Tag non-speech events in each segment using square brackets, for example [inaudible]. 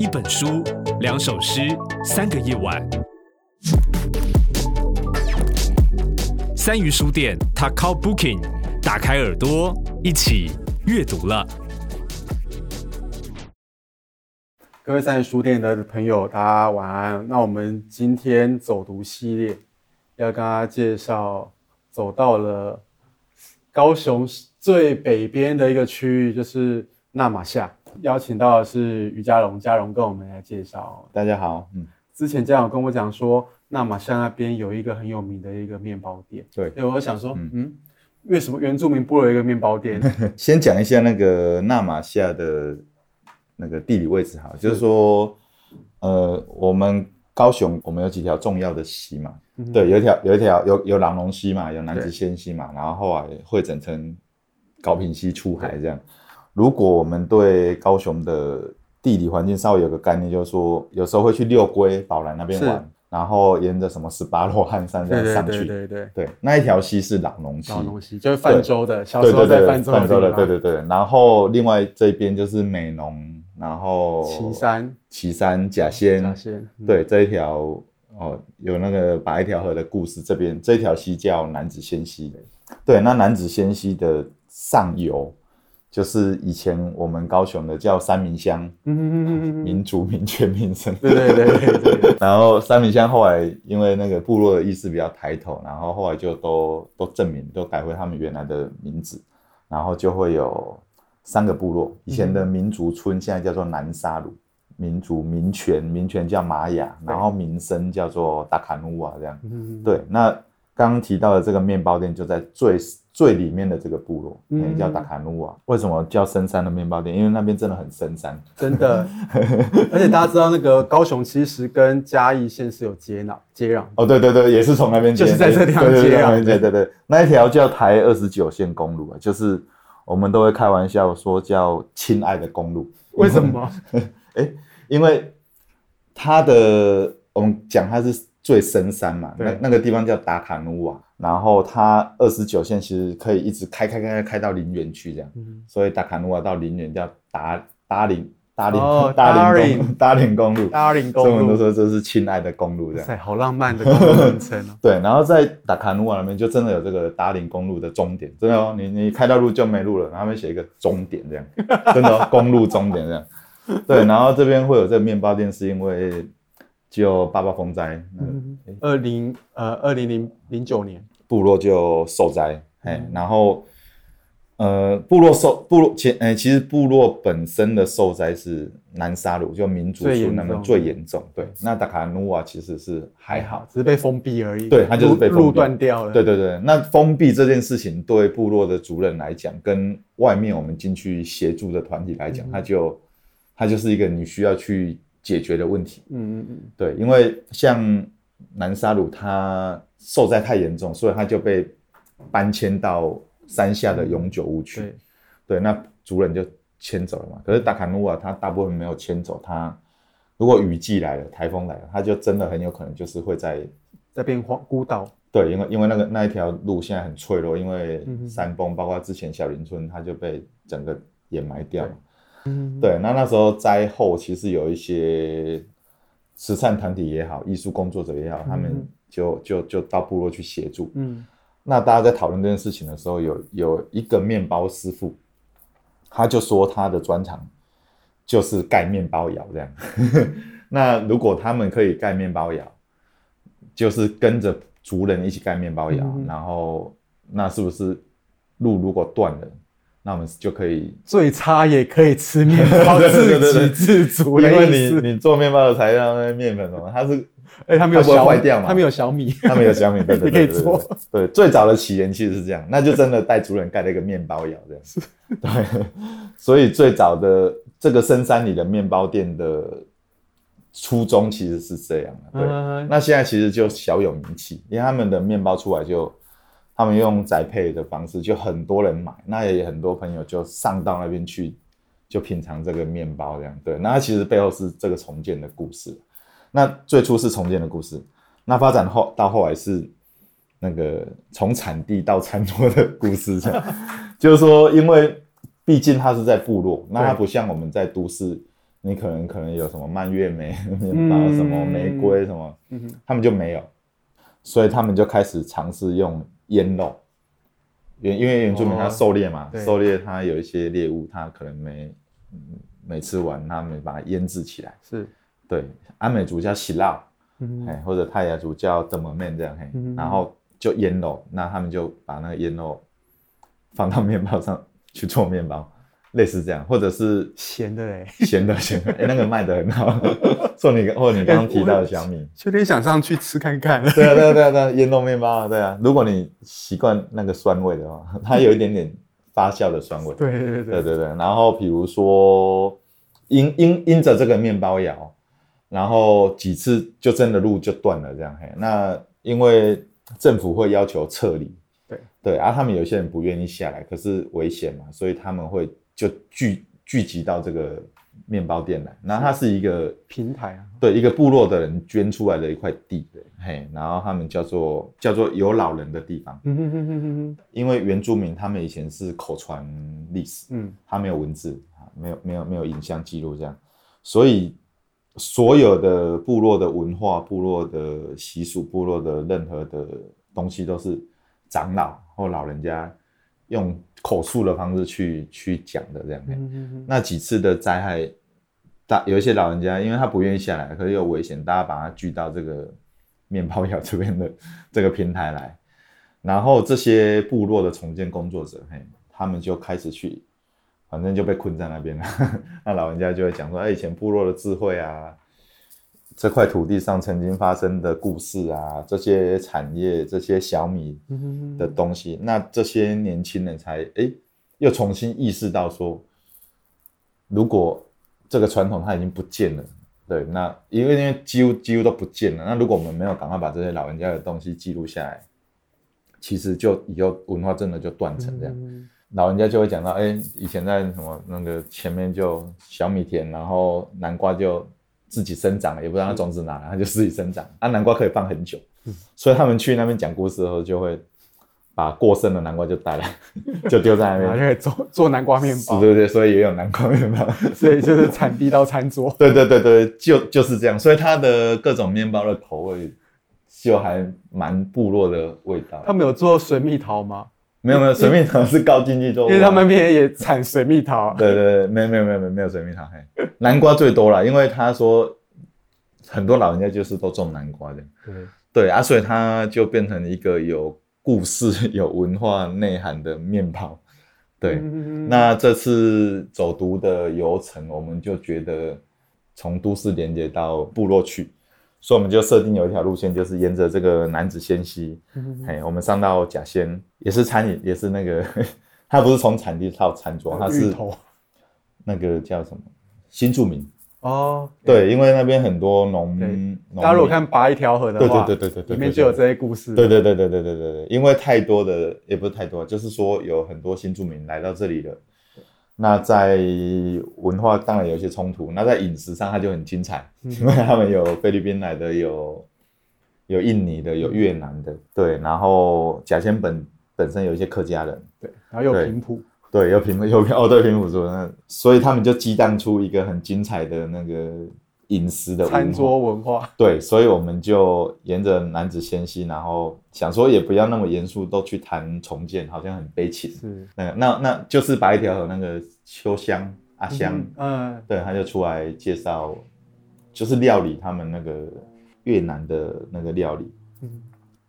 一本书，两首诗，三个夜晚。三鱼书店，Takao Booking，打开耳朵，一起阅读了。各位三鱼书店的朋友，大家晚安。那我们今天走读系列，要跟大家介绍，走到了高雄最北边的一个区域，就是那玛夏。邀请到的是于嘉荣，嘉荣跟我们来介绍。大家好，嗯，之前嘉荣跟我讲说，那玛夏那边有一个很有名的一个面包店。对，所以我想说，嗯，嗯，为什么原住民部落有一个面包店？先讲一下那个那玛夏的那个地理位置哈，就是说，呃，我们高雄我们有几条重要的溪嘛，嗯、对，有一条有一条有有荖浓溪嘛，有楠梓仙溪嘛，然后后来汇整成高屏溪出海这样。如果我们对高雄的地理环境稍微有个概念，就是说有时候会去六龟、宝来那边玩，然后沿着什么十八罗汉山这样上去，对对对。对，对，那一条溪是朗龙溪，荖浓溪就是泛舟的，小时候在泛舟的，对对对对。然后另外这边就是美浓，然后旗山、旗山、甲仙，甲仙，对这一条哦，有那个白一条河的故事，这边这条溪叫南子仙溪，对，那南子仙溪的上游。就是以前我们高雄的叫三民乡，嗯，民族民权民生，对对对对对。然后三民乡后来因为那个部落的意识比较抬头，然后后来就都都正名，都改回他们原来的名字，然后就会有三个部落。以前的民族村现在叫做南沙鲁，民族民权民权叫玛雅，然后民生叫做达卡努瓦这样。嗯，对。那刚刚提到的这个面包店就在最。最里面的这个部落，嗯，叫达卡努瓦。为什么叫深山的面包店？因为那边真的很深山，真的。[laughs] 而且大家知道，那个高雄其实跟嘉义县是有接壤，接壤。哦，对对对，也是从那边接，就是在这地方接壤。对对对，对，对，那一条叫台二十九线公路啊，就是我们都会开玩笑说叫“亲爱的公路”。为什么？哎，因为它的，我们讲它是最深山嘛，那那个地方叫达卡努瓦。然后它二十九线其实可以一直开开开开到林园去这样，嗯、所以达卡努瓦到林园叫达达林达林 [laughs] 达林达林公路，达林公路，中文都说这是亲爱的公路这样，好浪漫的公路名称哦。[laughs] 对，然后在达卡努瓦那边就真的有这个达林公路的终点，真的哦，你你开到路就没路了，然后他们写一个终点这样，真的、哦、公路终点这样。对，然后这边会有这个面包店，是因为。就八八风灾，嗯，二零呃二零零零九年，部落就受灾，哎、嗯，然后呃部落受部落前，哎，其实部落本身的受灾是南沙鲁，就民族村那边最严重，对，那达卡努瓦其实是还好，只是被封闭而已，对，它就是被路断掉了，对对对，那封闭这件事情对部落的族人来讲，跟外面我们进去协助的团体来讲，它、嗯、就它就是一个你需要去。解决的问题，嗯嗯嗯，对，因为像南沙鲁，它受灾太严重，所以它就被搬迁到山下的永久屋区。对，对，那族人就迁走了嘛。可是达卡努瓦，它大部分没有迁走，它如果雨季来了，台风来了，它就真的很有可能就是会在在变荒孤岛。对，因为因为那个那一条路现在很脆弱，因为山崩，包括之前小林村，它就被整个掩埋掉了。嗯，对，那那时候灾后其实有一些慈善团体也好，艺术工作者也好，他们就就就到部落去协助。嗯，那大家在讨论这件事情的时候，有有一个面包师傅，他就说他的专长就是盖面包窑这样。[laughs] 那如果他们可以盖面包窑，就是跟着族人一起盖面包窑，嗯，然后那是不是路如果断了？那我们就可以最差也可以吃面包，[laughs] 自给自足。因为你你做面包的材料那面粉什么，它是哎，它没有小坏掉嘛？它没有小米，它没有小米，[laughs] 对对对，你可以做。对，最早的起源其实是这样，那就真的带族人盖了一个面包窑这样子。[laughs] 对，所以最早的这个深山里的面包店的初衷其实是这样的。对，那现在其实就小有名气，因为他们的面包出来就。他们用宅配的方式，就很多人买，那也很多朋友就上到那边去，就品尝这个面包这样。对，那其实背后是这个重建的故事。那最初是重建的故事，那发展后到后来是那个从产地到餐桌的故事这样。[laughs] 就是说，因为毕竟它是在部落，那它不像我们在都市你可能可能有什么蔓越莓面包，什么玫瑰什么，他们就没有，所以他们就开始尝试用腌肉，原因为原住民他狩猎嘛，狩猎他有一些猎物，他可能没没吃完，他们把它腌制起来，是。对，阿美族叫洗烙，哎，或者泰雅族叫怎么面这样，嘿，然后就腌肉，那他们就把那个腌肉放到面包上去做面包。类似这样，或者是咸的嘞，咸的咸的，[laughs] 哎、欸，那个卖的很好。送 [laughs] 你或者你刚刚提到的小米，有点想上去吃看看。对啊对啊对啊对啊，腌肉面包啊，对啊。如果你习惯那个酸味的话，它有一点点发酵的酸味。[laughs] 对对对对对对对。然后比如说因因因着这个面包窑，然后几次就真的路就断了这样嘿。那因为政府会要求撤离，对对，啊，他们有些人不愿意下来，可是危险嘛，所以他们会。就聚聚集到这个面包店来，然后它是。一个平台啊，对，一个部落的人捐出来的一块地，对，嘿，然后他们叫做叫做有老人的地方，嗯哼哼哼哼，因为原住民他们以前是口传历史，嗯，他没有文字啊，没有没有没有影像记录这样，所以所有的部落的文化、部落的习俗、部落的任何的东西都是长老或老人家用。口述的方式去去讲的这样，那几次的灾害，大有一些老人家，因为他不愿意下来，可是又危险，大家把他聚到这个面包窑这边的这个平台来，然后这些部落的重建工作者，嘿，他们就开始去，[laughs] 反正就被困在那边了。[laughs] 那老人家就会讲说，哎，以前部落的智慧啊。这块土地上曾经发生的故事啊，这些产业，这些小米的东西，那这些年轻人才哎，又重新意识到说，如果这个传统它已经不见了，对，那因为因为几乎几乎都不见了，那如果我们没有赶快把这些老人家的东西记录下来，其实就以后文化真的就断层这样，老人家就会讲到，哎，以前在什么那个前面就小米田，然后南瓜就。自己生长，也不知道它种子哪来，它就自己生长。啊，南瓜可以放很久，所以他们去那边讲故事的时候，就会把过剩的南瓜就带来，[laughs] 就丢在那边，[laughs] 就做做南瓜面包。[laughs] 对对对，所以也有南瓜面包，所以就是产地到餐桌。对对对对，就就是这样。所以它的各种面包的口味就还蛮部落的味道。他们有做水蜜桃吗？没有没有，水蜜桃是高经济作物，因为他们那边也产水蜜桃。对对对，没有没有没有没有水蜜桃，嘿，南瓜最多了，因为他说很多老人家就是都种南瓜的。对对啊，所以它就变成一个有故事、有文化内涵的面包。对，嗯、那这次走读的游程，我们就觉得从都市连接到部落去。所以我们就设定有一条路线，就是沿着这个男子仙溪，哎、嗯，我们上到甲仙，也是餐饮，也是那个，[laughs] 它不是从产地到餐桌，它是那个叫什么新住民。哦，对，因为那边很多农，大家如果看拔一条河的话，对对对对对，里面就有这些故事，对对对对对对对对，因为太多的也不是太多，就是说有很多新住民来到这里了。那在文化当然有一些冲突，那在饮食上它就很精彩，嗯、[laughs] 因为他们有菲律宾来的，有有印尼的，有越南的，对，然后甲仙本本身有一些客家人，对，然后有平埔，对，有平有哦，对，平埔族，那所以他们就激荡出一个很精彩的那个。饮食的餐桌文化，[laughs] 对，所以我们就沿着男子仙溪，然后想说也不要那么严肃，都去谈重建，好像很悲情。是，那那那就是拔一条和那个秋香阿香，嗯，嗯。对，他就出来介绍，就是料理他们那个越南的那个料理。嗯，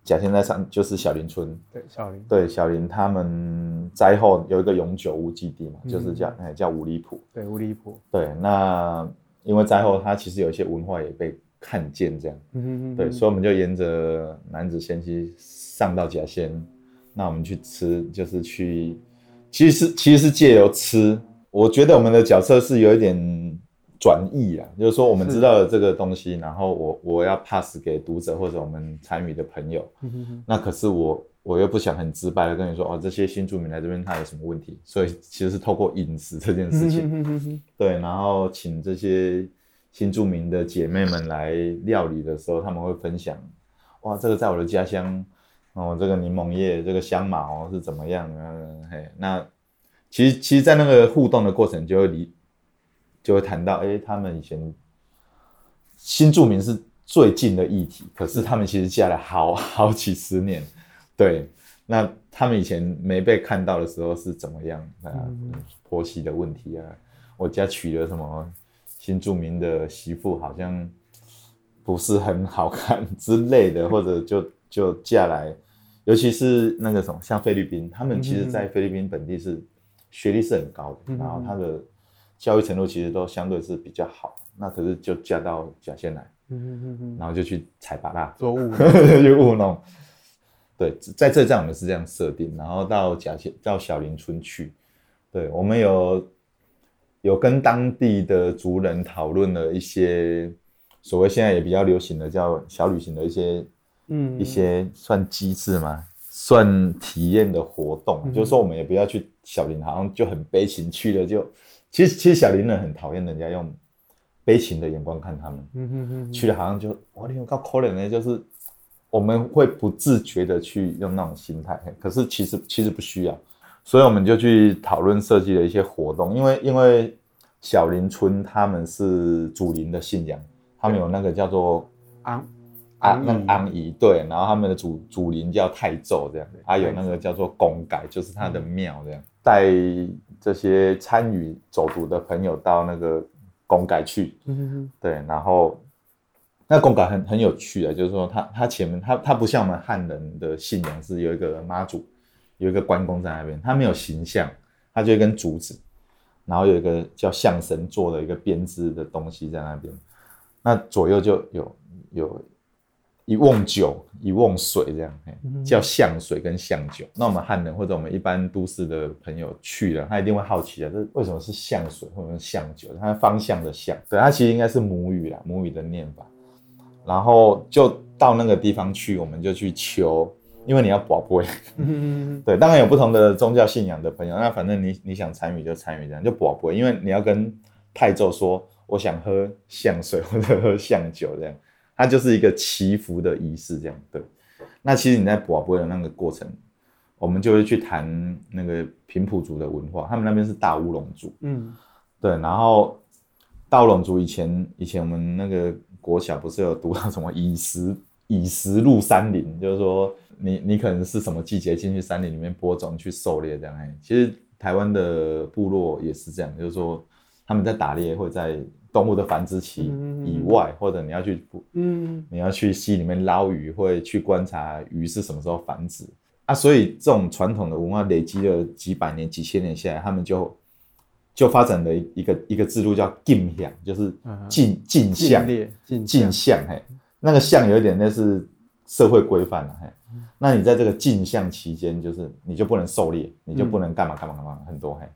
甲仙在上就是小林村，对，小林，对，小林他们灾后有一个永久屋基地嘛，嗯、就是叫哎叫五里埔，对，五里埔，对，那。因为灾后，它其实有一些文化也被看见，这样，嗯哼嗯哼对，所以我们就沿着楠梓仙溪上到甲仙，那我们去吃，就是去，其实是其实是借由吃，我觉得我们的角色是有一点转译啊，就是说我们知道了这个东西，然后我我要 pass 给读者或者我们参与的朋友，嗯哼哼。那可是我。我又不想很直白的跟你说哦，这些新住民来这边他有什么问题，所以其实是透过饮食这件事情，对，然后请这些新住民的姐妹们来料理的时候，他们会分享，哇，这个在我的家乡哦，这个柠檬叶，这个香茅哦是怎么样的？嘿，那其实其实，在那个互动的过程就会离就会谈到，哎、欸，他们以前新住民是最近的议题，可是他们其实下来好好几十年，对，那他们以前没被看到的时候是怎么样啊？婆媳的问题啊，我家娶了什么新著名的媳妇，好像不是很好看 [laughs] 之类的，或者就就嫁来。尤其是那个什么，像菲律宾，他们其实，在菲律宾本地是学历是很高的，嗯、然后他的教育程度其实都相对是比较好。那可是就嫁到甲仙来，嗯、然后就去采把蜡，做务 [laughs] 去务农。对，在这站我们是这样设定，然后到甲仙到小林村去，对，我们有有跟当地的族人讨论了一些所谓现在也比较流行的叫小旅行的一些。嗯，一些算机制吗？算体验的活动，嗯、就是说我们也不要去小林，好像就很悲情去了就，其实其实小林人很讨厌人家用悲情的眼光看他们，嗯嗯嗯，去了好像就哇，你有够可怜呢，就是我们会不自觉的去用那种心态，可是其实其实不需要，所以我们就去讨论设计的一些活动，因为因为小林村他们是祖林的信仰，他们有那个叫做安安，那安仪对，然后他们的祖祖林叫太祖这样，还有那个叫做公改，就是他的庙这样，带这些参与走读的朋友到那个公改去，对，然后那公改很很有趣的，就是说他他前面他他不像我们汉人的信仰是有一个妈祖，有一个关公在那边，他没有形象，他就一根竹子，然后有一个叫象神做的一个编织的东西在那边，那左右就有有。一瓮酒，一瓮水，这样，叫象水跟象酒。那我们汉人或者我们一般都市的朋友去了，他一定会好奇啊，这为什么是象水或者是象酒？它方向的象，对，它其实应该是母语啦，母语的念法。然后就到那个地方去，我们就去求，因为你要保杯，[laughs] 对，当然有不同的宗教信仰的朋友，那反正你你想参与就参与，这样就保杯，因为你要跟太祖说，我想喝象水或者喝象酒这样。它就是一个祈福的仪式，这样对。那其实你在保杯的那个过程，我们就会去谈那个平埔族的文化，他们那边是大乌龙族，嗯，对。然后大乌龙族以前以前我们那个国小不是有读到什么以时以时入山林，就是说你你可能是什么季节进去山林里面播种去狩猎这样。其实台湾的部落也是这样，就是说他们在打猎会在。动物的繁殖期以外，嗯、或者你要去，嗯，你要去溪里面捞鱼，会去观察鱼是什么时候繁殖啊。所以这种传统的文化累积了几百年、几千年下来，他们就就发展了一个一个制度叫禁向，就是禁禁向，禁向。嘿，那个向有一点那是社会规范了。嘿，那你在这个禁向期间，就是你就不能狩猎，你就不能干嘛干嘛干嘛很多。嘿，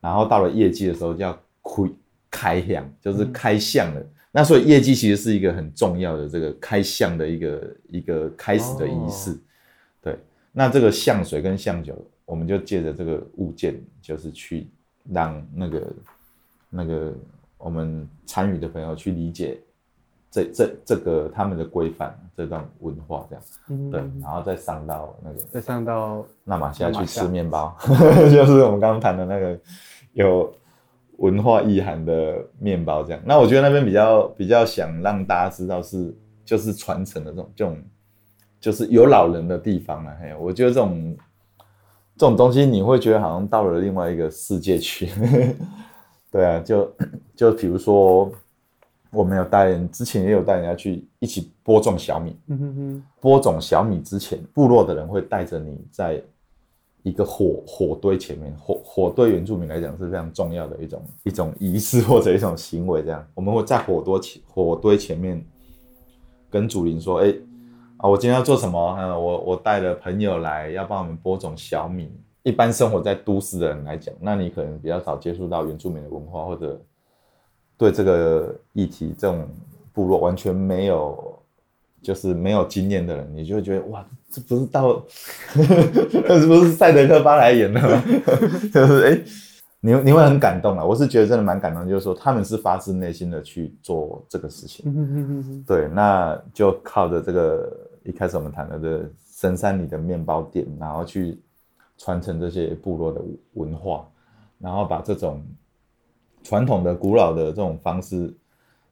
然后到了业绩的时候叫亏。开向就是开向了，嗯、那所以业绩其实是一个很重要的这个开向的一个一个开始的仪式，哦、对。那这个象水跟象酒，我们就借着这个物件，就是去让那个那个我们参与的朋友去理解这这这个他们的规范这段文化这样，嗯、对。然后再上到那个，再上到那玛夏去吃面包，[laughs] 就是我们刚刚谈的那个有。文化意涵的面包这样，那我觉得那边比较比较想让大家知道是就是传承的这种这种，就是有老人的地方啊。嘿，我觉得这种这种东西你会觉得好像到了另外一个世界去。[laughs] 对啊，就 [coughs] 就比如说我们有带人，之前也有带人家去一起播种小米。嗯哼哼。播种小米之前，部落的人会带着你在。一个火火堆前面，火火堆原住民来讲是非常重要的一种一种仪式或者一种行为。这样，我们会在火堆前火堆前面跟祖灵说：“哎，啊，我今天要做什么？嗯，我我带了朋友来，要帮我们播种小米。一般生活在都市的人来讲，那你可能比较少接触到原住民的文化，或者对这个议题这种部落完全没有。”就是没有经验的人，你就会觉得哇，这不是到，[laughs] 这不是赛德克巴莱演的吗？[laughs] 就是哎、你你会很感动啊！我是觉得真的蛮感动，就是说他们是发自内心的去做这个事情。对，那就靠着这个一开始我们谈的这深山里的面包店，然后去传承这些部落的文化，然后把这种传统的、古老的这种方式，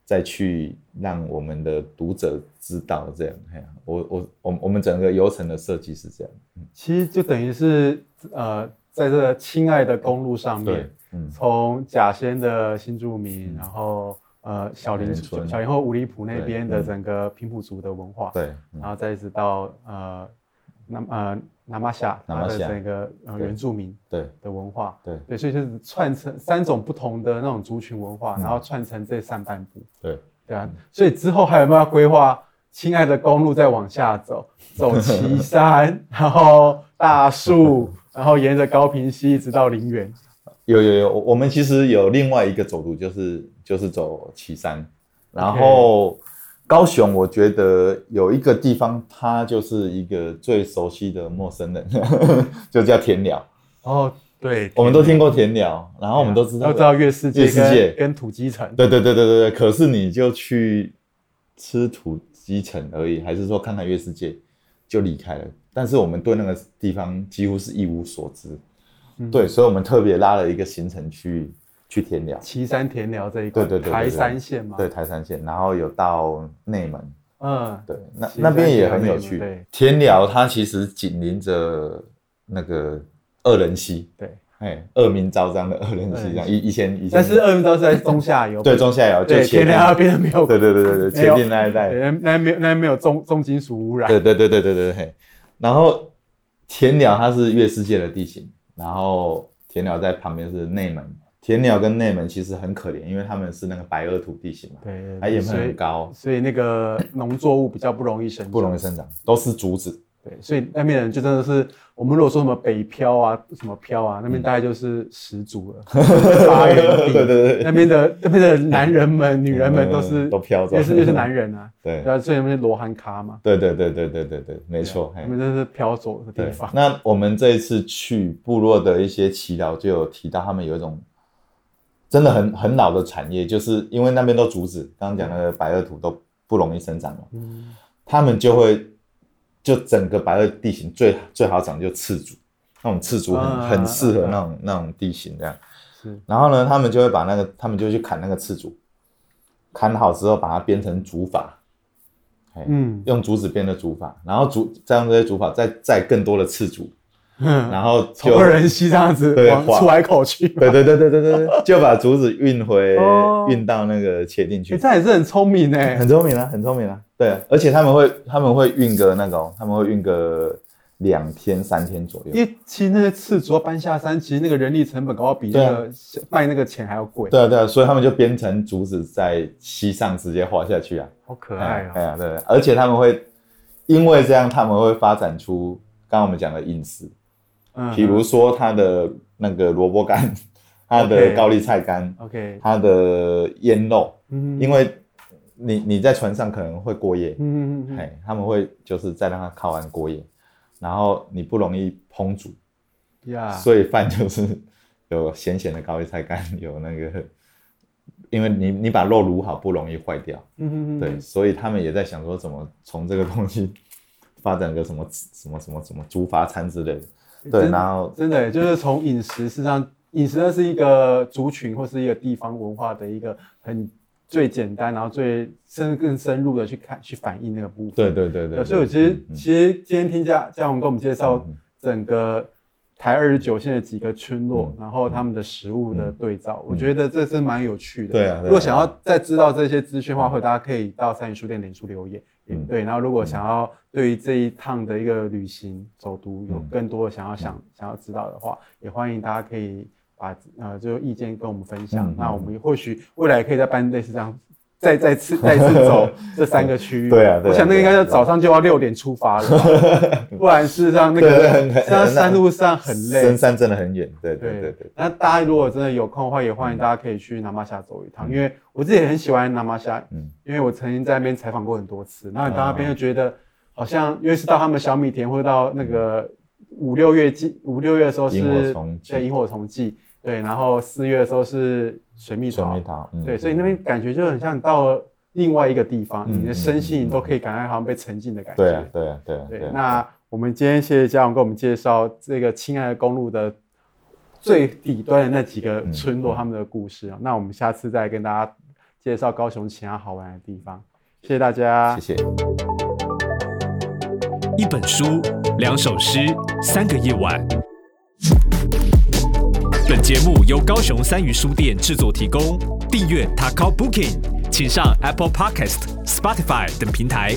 再去让我们的读者知道这样。我我我我们整个流程的设计是这样。其实就等于是呃，在这个亲爱的公路上面，嗯，从甲仙的新住民，嗯、然后呃小林、小林后五里埔那边的整个平埔族的文化，对，嗯、然后再一直到呃那呃。那玛夏，它的整个呃原住民对。的文化，对。对，所以就是串成三种不同的那种族群文化，然后串成这上半部，对。对啊，所以之后还有没有要规划？亲爱的公路再往下走，走旗山，[laughs] 然后大树，然后沿着高平溪一直到陵园。有有有，我们其实有另外一个走读，就是就是走旗山，然后。高雄，我觉得有一个地方，它就是一个最熟悉的陌生人，[laughs] 就叫田寮。哦，对，我们都听过田寮，然后我们都知道都知道月世界、月世界跟土鸡城。对对对对对对。可是你就去吃土鸡城而已，还是说看看月世界就离开了？但是我们对那个地方几乎是一无所知。嗯、对，所以我们特别拉了一个行程去。去田寮，岐山田寮这一块，对对对，台山县嘛，对台山县，然后有到内门，嗯，对，那那边也很有趣。田寮它其实紧邻着那个二仁溪，对，哎，恶名昭彰的二仁溪，这样以以前以前，但是恶名昭彰在中下游，对中下游，就田寮那边没有，对对对对对，前面那一带，那那没有那没有重重金属污染，对对对对对对对，然后田寮它是月世界的地形，然后田寮在旁边是内门。田寮跟内门其实很可怜，因为他们是那个白垩土地形嘛，对，它盐分很高，所以那个农作物比较不容易生长，不容易生长，都是竹子。对，所以那边人就真的是，我们如果说什么北漂啊，什么漂啊，那边大概就是十足了，[laughs] 发源地。对对对，那边的那边的男人们、女人们都是都漂着，又是又是男人啊，[laughs] 对，所以那边罗汉咖嘛。对对对对对对对，没错，那边真是漂走的地方。那我们这一次去部落的一些耆老就有提到，他们有一种。真的很很老的产业，就是因为那边都竹子，刚刚讲那个白垩土都不容易生长了，嗯，他们就会就整个白垩地形最最好长就刺竹，那种刺竹很、啊、很适合那种、啊、那种地形这样，是，然后呢，他们就会把那个他们就去砍那个刺竹，砍好之后把它编成竹筏，嗯，用竹子编的竹筏，然后竹再用这些竹筏再再更多的刺竹。嗯，然后就二仁溪这样子往出海口去，对对对对对对对，[laughs] 就把竹子运回运到那个茄萣去。这也是很聪明哎，很聪明啊，很聪明啊。对，而且他们会他们会运个那种，他们会运个两天三天左右。因为其实那些刺主要搬下山，其实那个人力成本搞比那个卖那个钱还要贵。对啊对啊，所以他们就编成竹子在溪上直接滑下去啊，好可爱啊。哎呀，对，而且他们会因为这样，他们会发展出刚刚我们讲的饮食。嗯，比如说他的那个萝卜干，[laughs] 它的高丽菜干，OK，它的腌肉，嗯，因为你你在船上可能会过夜，嗯嗯嗯，他们会就是再让它靠岸过夜，然后你不容易烹煮，呀，所以饭就是有咸咸的高丽菜干，有那个，因为你你把肉卤好不容易坏掉，嗯嗯对，所以他们也在想说怎么从这个东西发展个什么什么什么什么竹筏餐之类的。对，然后真的就是从饮食，事实上饮食呢是一个族群或是一个地方文化的一个很最简单，然后最深更深入的去看去反映那个部分。对对对对。所以我其实、其实今天听嘉嘉宏跟我们介绍整个台二十九线的几个村落，嗯、然后他们的食物的对照，嗯、我觉得这是蛮有趣的。对啊。如果想要再知道这些资讯的话，或者大家可以到三民书店脸书留言。嗯，对。然后如果想要对于这一趟的一个旅行走读有更多的想要想想要知道的话，也欢迎大家可以把呃这个意见跟我们分享。那我们或许未来可以再办类似这样，再再次再次走 [laughs] 这三个区域。对啊，我想那个应该是早上就要六点出发了，[laughs] 不然事实上那个在山路上很累，深山真的很远。对对对对。那大家如果真的有空的话，也欢迎大家可以去南马夏走一趟，因为我自己也很喜欢南马夏，嗯，因为我曾经在那边采访过很多次。然后你到那边就觉得好像，因为是到他们小米田，或者到那个五六月季，五六月的时候是对萤火虫季，对然后四月的时候是水蜜桃。对所以那边感觉就很像你到了另外一个地方你的身心都可以感觉好像被沉浸的感觉。对啊对啊对那我们今天谢谢嘉长给我们介绍这个亲爱的公路的最底端的那几个村落他们的故事啊那我们下次再跟大家介绍高雄其他好玩的地方。谢谢大家。谢谢。一本书两首诗三个夜晚。本节目由高雄三余书店制作提供，订阅 Taco Booking，请上 Apple Podcast、Spotify 等平台。